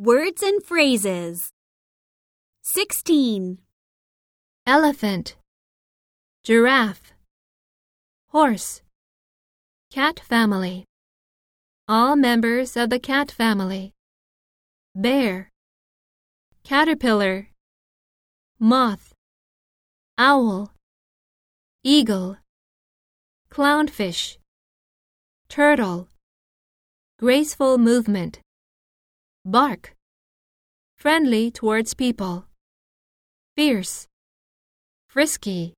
Words and phrases. 16. elephant, giraffe, horse, cat family, all members of the cat family, bear, caterpillar, moth, owl, eagle, clownfish, turtle, graceful movement, bark, friendly towards people, fierce, frisky,